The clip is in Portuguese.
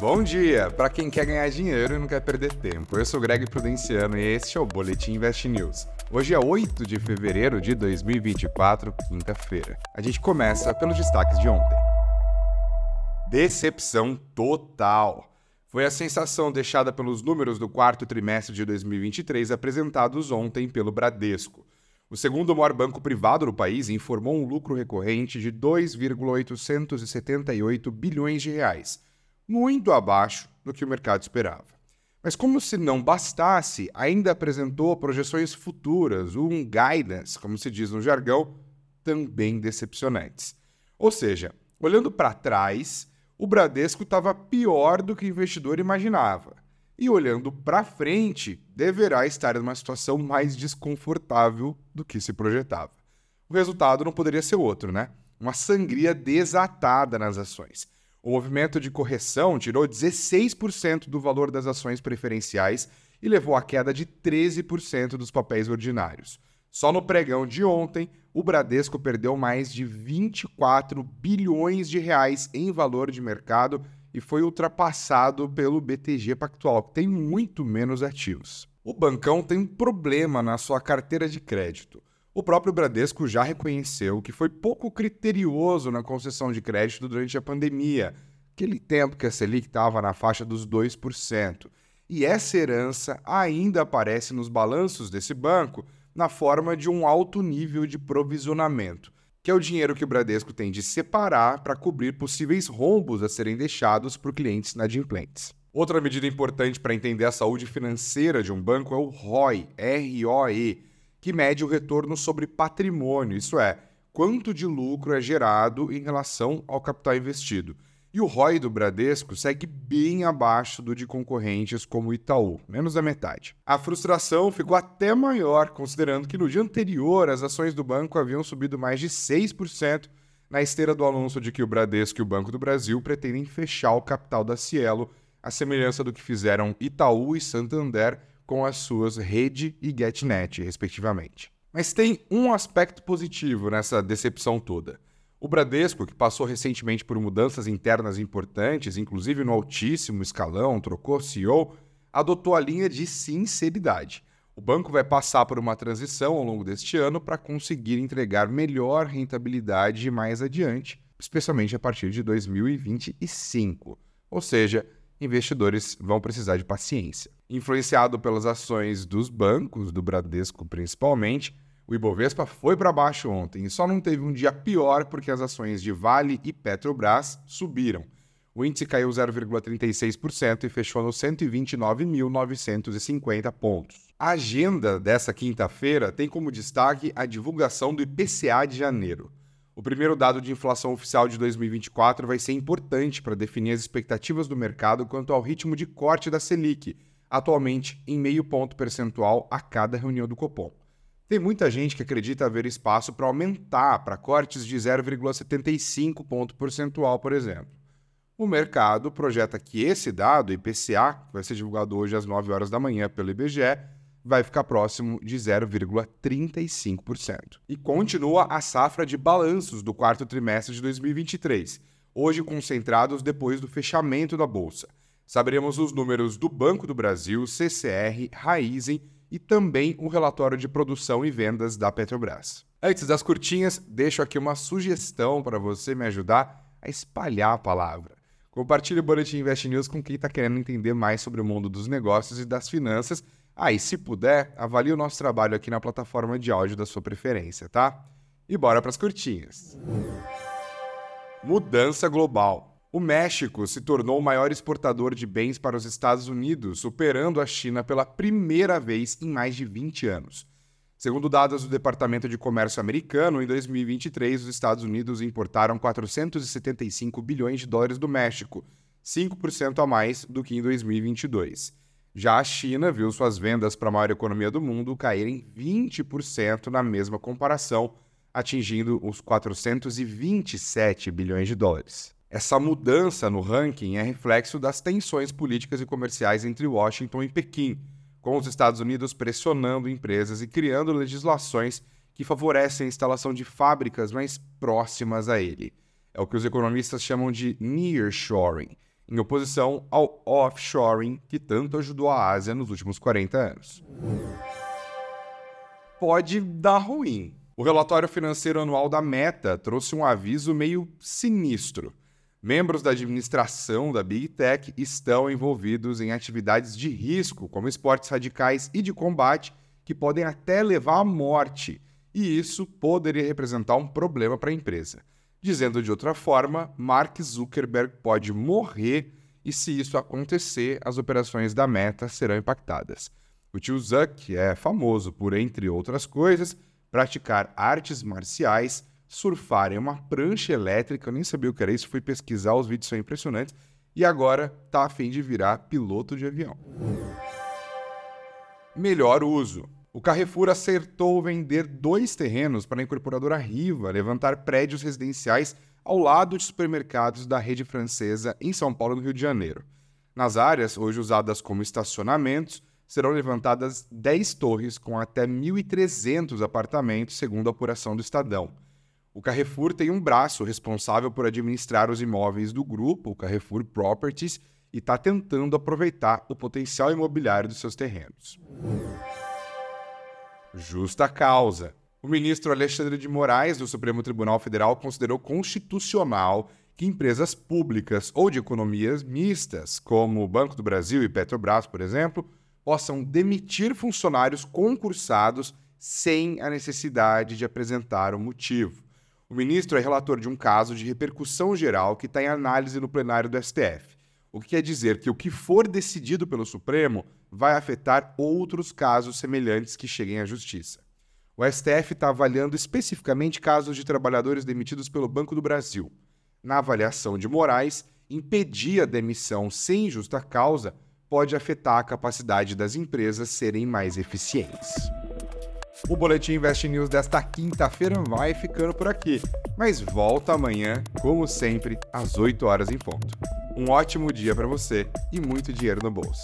Bom dia para quem quer ganhar dinheiro e não quer perder tempo. Eu sou Greg Prudenciano e este é o Boletim Invest News. Hoje é 8 de fevereiro de 2024, quinta-feira. A gente começa pelos destaques de ontem. Decepção total. Foi a sensação deixada pelos números do quarto trimestre de 2023 apresentados ontem pelo Bradesco. O segundo maior banco privado do país informou um lucro recorrente de 2,878 bilhões de reais, muito abaixo do que o mercado esperava. Mas como se não bastasse, ainda apresentou projeções futuras, um guidance, como se diz no jargão, também decepcionantes. Ou seja, olhando para trás, o Bradesco estava pior do que o investidor imaginava. E olhando para frente, deverá estar em uma situação mais desconfortável do que se projetava. O resultado não poderia ser outro, né? Uma sangria desatada nas ações. O movimento de correção tirou 16% do valor das ações preferenciais e levou à queda de 13% dos papéis ordinários. Só no pregão de ontem, o Bradesco perdeu mais de 24 bilhões de reais em valor de mercado e foi ultrapassado pelo BTG Pactual, que tem muito menos ativos. O bancão tem um problema na sua carteira de crédito. O próprio Bradesco já reconheceu que foi pouco criterioso na concessão de crédito durante a pandemia, aquele tempo que a Selic estava na faixa dos 2%. E essa herança ainda aparece nos balanços desse banco na forma de um alto nível de provisionamento, que é o dinheiro que o Bradesco tem de separar para cobrir possíveis rombos a serem deixados por clientes inadimplentes. Outra medida importante para entender a saúde financeira de um banco é o ROI, R-O-E, que mede o retorno sobre patrimônio, isso é, quanto de lucro é gerado em relação ao capital investido. E o ROI do Bradesco segue bem abaixo do de concorrentes como o Itaú, menos da metade. A frustração ficou até maior, considerando que no dia anterior as ações do banco haviam subido mais de 6% na esteira do anúncio de que o Bradesco e o Banco do Brasil pretendem fechar o capital da Cielo, à semelhança do que fizeram Itaú e Santander com as suas Rede e GetNet, respectivamente. Mas tem um aspecto positivo nessa decepção toda. O Bradesco, que passou recentemente por mudanças internas importantes, inclusive no altíssimo escalão, trocou CEO, adotou a linha de sinceridade. O banco vai passar por uma transição ao longo deste ano para conseguir entregar melhor rentabilidade mais adiante, especialmente a partir de 2025. Ou seja, investidores vão precisar de paciência. Influenciado pelas ações dos bancos, do Bradesco principalmente, o Ibovespa foi para baixo ontem e só não teve um dia pior porque as ações de Vale e Petrobras subiram. O índice caiu 0,36% e fechou nos 129.950 pontos. A agenda dessa quinta-feira tem como destaque a divulgação do IPCA de janeiro. O primeiro dado de inflação oficial de 2024 vai ser importante para definir as expectativas do mercado quanto ao ritmo de corte da Selic, atualmente em meio ponto percentual a cada reunião do Copom. Tem muita gente que acredita haver espaço para aumentar para cortes de 0,75 ponto percentual, por exemplo. O mercado projeta que esse dado, IPCA, que vai ser divulgado hoje às 9 horas da manhã pelo IBGE, vai ficar próximo de 0,35%. E continua a safra de balanços do quarto trimestre de 2023, hoje concentrados depois do fechamento da bolsa. Saberemos os números do Banco do Brasil, CCR, Raizen e também o relatório de produção e vendas da Petrobras. Antes das curtinhas, deixo aqui uma sugestão para você me ajudar a espalhar a palavra. Compartilhe o Boletim Invest News com quem está querendo entender mais sobre o mundo dos negócios e das finanças. E se puder, avalie o nosso trabalho aqui na plataforma de áudio da sua preferência, tá? E bora para as curtinhas. Mudança global. O México se tornou o maior exportador de bens para os Estados Unidos, superando a China pela primeira vez em mais de 20 anos. Segundo dados do Departamento de Comércio americano, em 2023 os Estados Unidos importaram 475 bilhões de dólares do México, 5% a mais do que em 2022. Já a China viu suas vendas para a maior economia do mundo caírem 20% na mesma comparação, atingindo os 427 bilhões de dólares. Essa mudança no ranking é reflexo das tensões políticas e comerciais entre Washington e Pequim, com os Estados Unidos pressionando empresas e criando legislações que favorecem a instalação de fábricas mais próximas a ele. É o que os economistas chamam de nearshoring, em oposição ao offshoring que tanto ajudou a Ásia nos últimos 40 anos. Pode dar ruim. O relatório financeiro anual da Meta trouxe um aviso meio sinistro. Membros da administração da Big Tech estão envolvidos em atividades de risco, como esportes radicais e de combate, que podem até levar à morte, e isso poderia representar um problema para a empresa. Dizendo de outra forma, Mark Zuckerberg pode morrer e, se isso acontecer, as operações da Meta serão impactadas. O tio Zuck é famoso por, entre outras coisas, praticar artes marciais, surfar em uma prancha elétrica, eu nem sabia o que era isso, fui pesquisar, os vídeos são impressionantes, e agora tá a fim de virar piloto de avião. Melhor uso. O Carrefour acertou vender dois terrenos para a incorporadora Riva levantar prédios residenciais ao lado de supermercados da rede francesa em São Paulo, no Rio de Janeiro. Nas áreas, hoje usadas como estacionamentos, serão levantadas 10 torres com até 1.300 apartamentos, segundo a apuração do Estadão. O Carrefour tem um braço responsável por administrar os imóveis do grupo, o Carrefour Properties, e está tentando aproveitar o potencial imobiliário dos seus terrenos. Justa causa. O ministro Alexandre de Moraes, do Supremo Tribunal Federal, considerou constitucional que empresas públicas ou de economias mistas, como o Banco do Brasil e Petrobras, por exemplo, possam demitir funcionários concursados sem a necessidade de apresentar o um motivo. O ministro é relator de um caso de repercussão geral que está em análise no plenário do STF, o que quer dizer que o que for decidido pelo Supremo vai afetar outros casos semelhantes que cheguem à Justiça. O STF está avaliando especificamente casos de trabalhadores demitidos pelo Banco do Brasil. Na avaliação de Moraes, impedir a demissão sem justa causa pode afetar a capacidade das empresas serem mais eficientes. O Boletim Invest News desta quinta-feira vai ficando por aqui, mas volta amanhã, como sempre, às 8 horas em ponto. Um ótimo dia para você e muito dinheiro no bolso.